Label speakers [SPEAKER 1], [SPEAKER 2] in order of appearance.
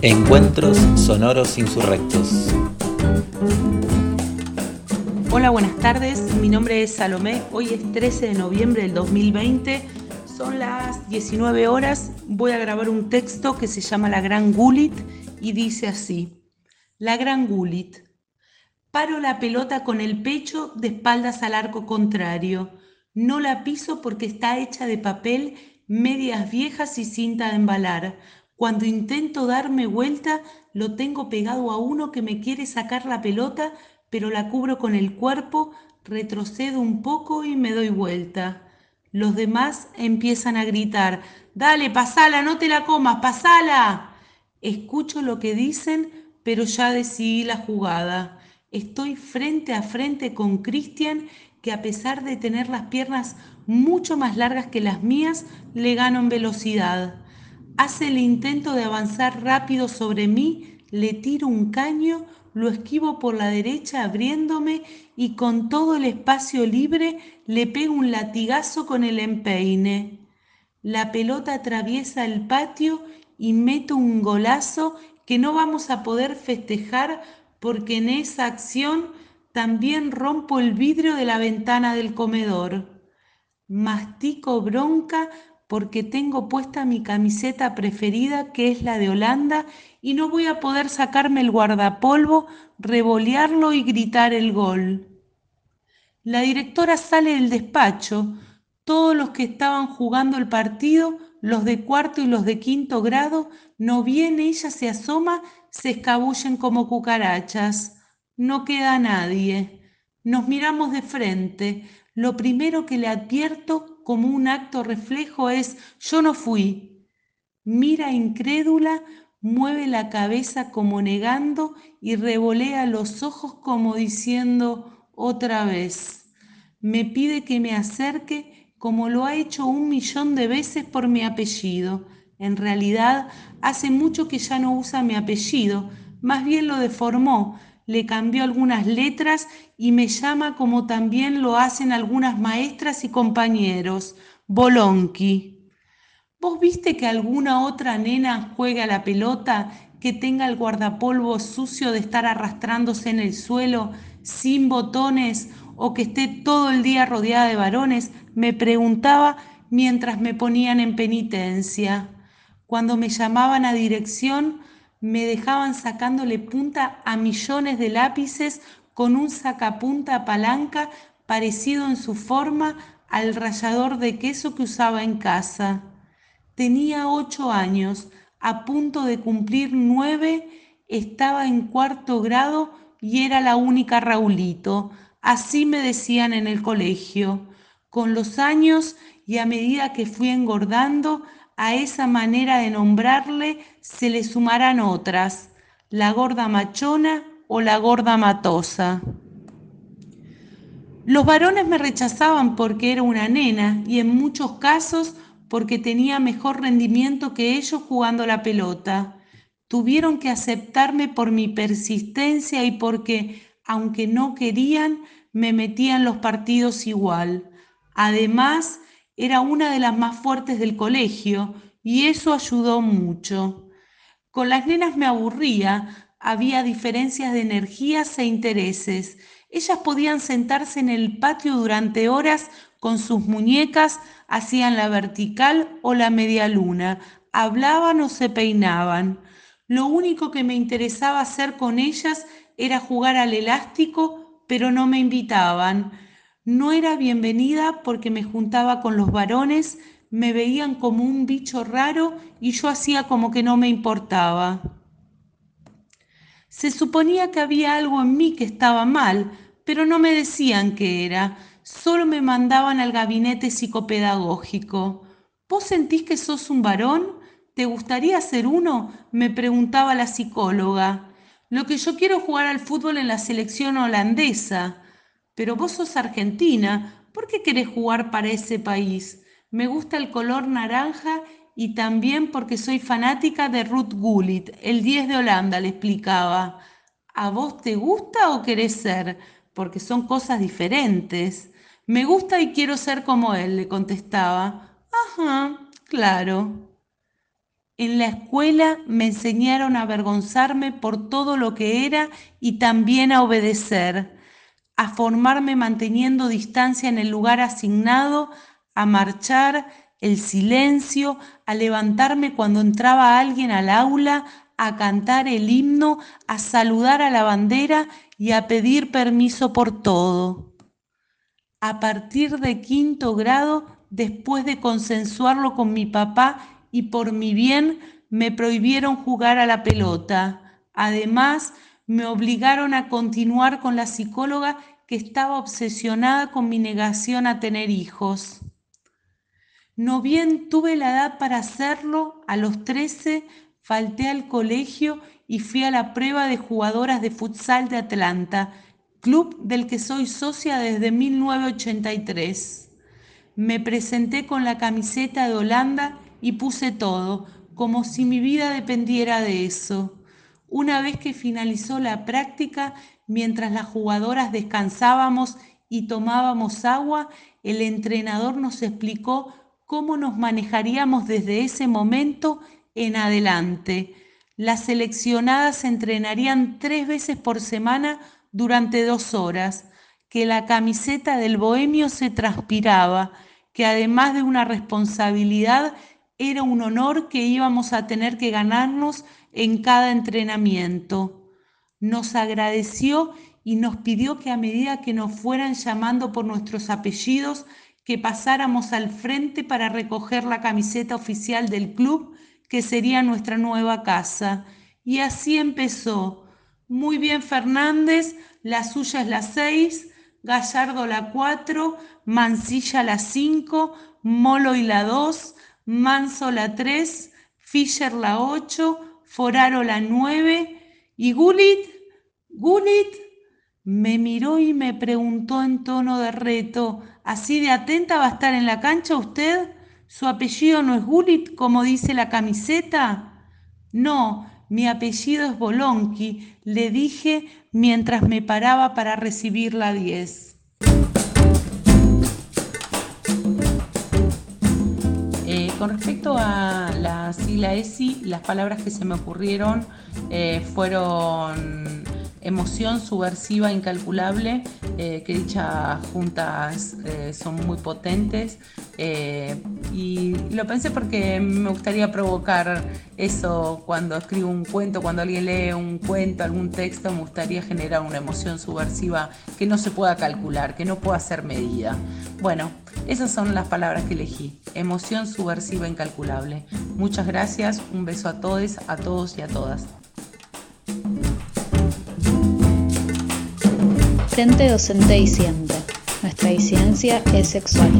[SPEAKER 1] Encuentros sonoros insurrectos.
[SPEAKER 2] Hola, buenas tardes. Mi nombre es Salomé. Hoy es 13 de noviembre del 2020. Son las 19 horas. Voy a grabar un texto que se llama La Gran Gulit y dice así. La Gran Gulit. Paro la pelota con el pecho de espaldas al arco contrario. No la piso porque está hecha de papel, medias viejas y cinta de embalar. Cuando intento darme vuelta, lo tengo pegado a uno que me quiere sacar la pelota, pero la cubro con el cuerpo, retrocedo un poco y me doy vuelta. Los demás empiezan a gritar, dale, pasala, no te la comas, pasala. Escucho lo que dicen, pero ya decidí la jugada. Estoy frente a frente con Cristian, que a pesar de tener las piernas mucho más largas que las mías, le gano en velocidad. Hace el intento de avanzar rápido sobre mí, le tiro un caño, lo esquivo por la derecha abriéndome y con todo el espacio libre le pego un latigazo con el empeine. La pelota atraviesa el patio y meto un golazo que no vamos a poder festejar porque en esa acción también rompo el vidrio de la ventana del comedor. Mastico bronca porque tengo puesta mi camiseta preferida, que es la de Holanda, y no voy a poder sacarme el guardapolvo, revolearlo y gritar el gol. La directora sale del despacho. Todos los que estaban jugando el partido, los de cuarto y los de quinto grado, no bien ella se asoma, se escabullen como cucarachas. No queda nadie. Nos miramos de frente. Lo primero que le advierto como un acto reflejo es yo no fui. Mira incrédula, mueve la cabeza como negando y revolea los ojos como diciendo otra vez. Me pide que me acerque como lo ha hecho un millón de veces por mi apellido. En realidad, hace mucho que ya no usa mi apellido, más bien lo deformó, le cambió algunas letras y me llama como también lo hacen algunas maestras y compañeros, Bolonqui. ¿Vos viste que alguna otra nena juega la pelota que tenga el guardapolvo sucio de estar arrastrándose en el suelo sin botones o que esté todo el día rodeada de varones? Me preguntaba mientras me ponían en penitencia. Cuando me llamaban a dirección, me dejaban sacándole punta a millones de lápices con un sacapunta palanca parecido en su forma al rallador de queso que usaba en casa. Tenía ocho años, a punto de cumplir nueve, estaba en cuarto grado y era la única Raulito. Así me decían en el colegio. Con los años y a medida que fui engordando, a esa manera de nombrarle se le sumarán otras, la gorda machona o la gorda matosa. Los varones me rechazaban porque era una nena y en muchos casos porque tenía mejor rendimiento que ellos jugando la pelota. Tuvieron que aceptarme por mi persistencia y porque, aunque no querían, me metían los partidos igual. Además, era una de las más fuertes del colegio y eso ayudó mucho. Con las nenas me aburría, había diferencias de energías e intereses. Ellas podían sentarse en el patio durante horas con sus muñecas, hacían la vertical o la media luna, hablaban o se peinaban. Lo único que me interesaba hacer con ellas era jugar al elástico, pero no me invitaban. No era bienvenida porque me juntaba con los varones, me veían como un bicho raro y yo hacía como que no me importaba. Se suponía que había algo en mí que estaba mal, pero no me decían qué era, solo me mandaban al gabinete psicopedagógico. ¿Vos sentís que sos un varón? ¿Te gustaría ser uno? me preguntaba la psicóloga. Lo que yo quiero es jugar al fútbol en la selección holandesa. Pero vos sos argentina, ¿por qué querés jugar para ese país? Me gusta el color naranja y también porque soy fanática de Ruth Gullit, el 10 de Holanda, le explicaba. ¿A vos te gusta o querés ser? Porque son cosas diferentes. Me gusta y quiero ser como él, le contestaba. Ajá, claro. En la escuela me enseñaron a avergonzarme por todo lo que era y también a obedecer, a formarme manteniendo distancia en el lugar asignado, a marchar, el silencio, a levantarme cuando entraba alguien al aula, a cantar el himno, a saludar a la bandera y a pedir permiso por todo. A partir de quinto grado, después de consensuarlo con mi papá y por mi bien me prohibieron jugar a la pelota. Además, me obligaron a continuar con la psicóloga que estaba obsesionada con mi negación a tener hijos. No bien tuve la edad para hacerlo, a los 13 falté al colegio y fui a la prueba de jugadoras de futsal de Atlanta, club del que soy socia desde 1983. Me presenté con la camiseta de Holanda y puse todo, como si mi vida dependiera de eso. Una vez que finalizó la práctica, mientras las jugadoras descansábamos y tomábamos agua, el entrenador nos explicó cómo nos manejaríamos desde ese momento en adelante. Las seleccionadas entrenarían tres veces por semana durante dos horas, que la camiseta del bohemio se transpiraba, que además de una responsabilidad era un honor que íbamos a tener que ganarnos en cada entrenamiento. Nos agradeció y nos pidió que a medida que nos fueran llamando por nuestros apellidos, que pasáramos al frente para recoger la camiseta oficial del club, que sería nuestra nueva casa. Y así empezó. Muy bien Fernández, la suya es la 6, Gallardo la 4, Mancilla la 5, Molo y la 2, Manso la 3, Fischer la 8, Foraro la 9 y Gulit, Gulit me miró y me preguntó en tono de reto, ¿así de atenta va a estar en la cancha usted? ¿Su apellido no es Gulit como dice la camiseta? No, mi apellido es Bolonqui, le dije mientras me paraba para recibir la 10. Con respecto a la sigla ESI, las palabras que se me ocurrieron eh, fueron emoción subversiva incalculable, eh, que dichas juntas eh, son muy potentes. Eh, y lo pensé porque me gustaría provocar eso cuando escribo un cuento, cuando alguien lee un cuento, algún texto, me gustaría generar una emoción subversiva que no se pueda calcular, que no pueda ser medida. Bueno, esas son las palabras que elegí. Emoción subversiva incalculable. Muchas gracias, un beso a todos, a todos y a todas.
[SPEAKER 3] Frente docente siempre. Nuestra disidencia es sexual.